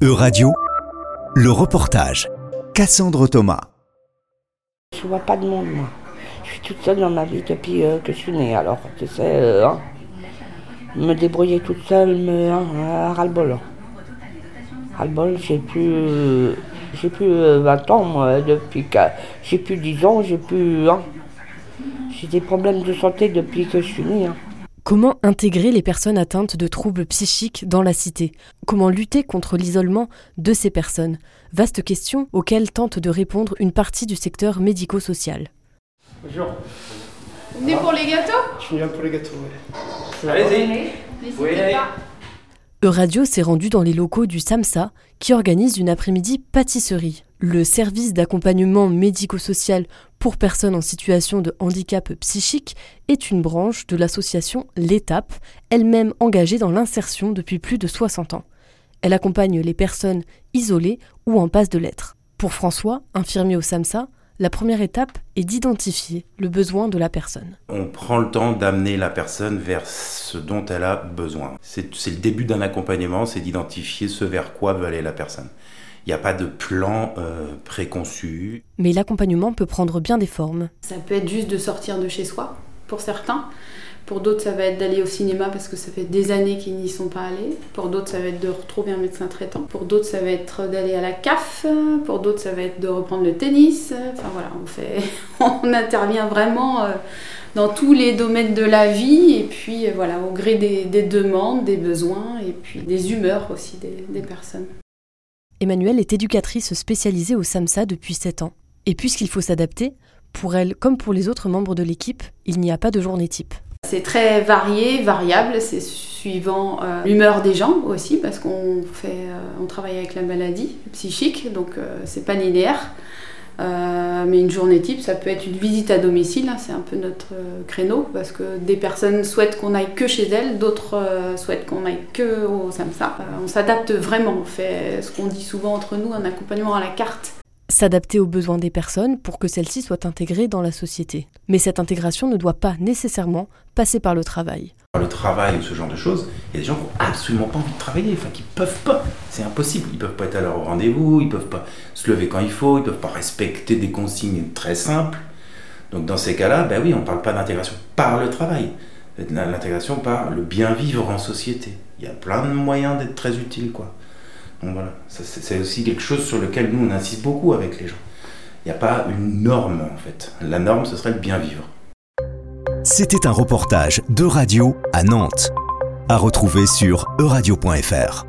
E-Radio, le reportage. Cassandre Thomas. Je vois pas de monde, moi. Je suis toute seule dans ma vie depuis euh, que je suis née, alors, tu sais, euh, hein. me débrouiller toute seule, me hein, ras-le-bol. hein. Ras-le-bol, j'ai plus, euh, j'ai plus euh, 20 ans, moi, depuis que j'ai plus 10 ans, j'ai plus, hein. j'ai des problèmes de santé depuis que je suis née. Comment intégrer les personnes atteintes de troubles psychiques dans la cité? Comment lutter contre l'isolement de ces personnes? Vaste question auxquelles tente de répondre une partie du secteur médico-social. Bonjour, Vous venez pour les gâteaux? Je viens pour les gâteaux. ouais. N'hésitez pas. Euradio s'est rendu dans les locaux du SAMSA qui organise une après-midi pâtisserie. Le service d'accompagnement médico-social pour personnes en situation de handicap psychique est une branche de l'association L'Étape, elle-même engagée dans l'insertion depuis plus de 60 ans. Elle accompagne les personnes isolées ou en passe de l'être. Pour François, infirmier au SAMSA, la première étape est d'identifier le besoin de la personne. On prend le temps d'amener la personne vers ce dont elle a besoin. C'est le début d'un accompagnement, c'est d'identifier ce vers quoi veut aller la personne. Il n'y a pas de plan euh, préconçu. Mais l'accompagnement peut prendre bien des formes. Ça peut être juste de sortir de chez soi, pour certains. Pour d'autres, ça va être d'aller au cinéma parce que ça fait des années qu'ils n'y sont pas allés. Pour d'autres, ça va être de retrouver un médecin traitant. Pour d'autres, ça va être d'aller à la CAF. Pour d'autres, ça va être de reprendre le tennis. Enfin voilà, on fait, on intervient vraiment euh, dans tous les domaines de la vie et puis euh, voilà, au gré des, des demandes, des besoins et puis des humeurs aussi des, des personnes. Emmanuelle est éducatrice spécialisée au SAMSA depuis 7 ans. Et puisqu'il faut s'adapter, pour elle comme pour les autres membres de l'équipe, il n'y a pas de journée type. C'est très varié, variable, c'est suivant euh, l'humeur des gens aussi, parce qu'on euh, travaille avec la maladie psychique, donc euh, c'est pas linéaire. Euh, mais une journée type, ça peut être une visite à domicile, hein, c'est un peu notre euh, créneau, parce que des personnes souhaitent qu'on aille que chez elles, d'autres euh, souhaitent qu'on aille que au SAMSA. On s'adapte vraiment, on fait ce qu'on dit souvent entre nous, un accompagnement à la carte. S'adapter aux besoins des personnes pour que celles-ci soient intégrées dans la société. Mais cette intégration ne doit pas nécessairement passer par le travail. Le travail ou ce genre de choses, il y a des gens qui n'ont absolument pas envie de travailler, enfin qui peuvent pas. C'est impossible. Ils peuvent pas être à leur rendez-vous, ils peuvent pas se lever quand il faut, ils peuvent pas respecter des consignes très simples. Donc dans ces cas-là, ben oui, on ne parle pas d'intégration par le travail, l'intégration par le bien vivre en société. Il y a plein de moyens d'être très utile, quoi. Voilà, c'est aussi quelque chose sur lequel nous on insiste beaucoup avec les gens. Il n'y a pas une norme en fait. La norme, ce serait le bien vivre. C'était un reportage de radio à Nantes. À retrouver sur euradio.fr.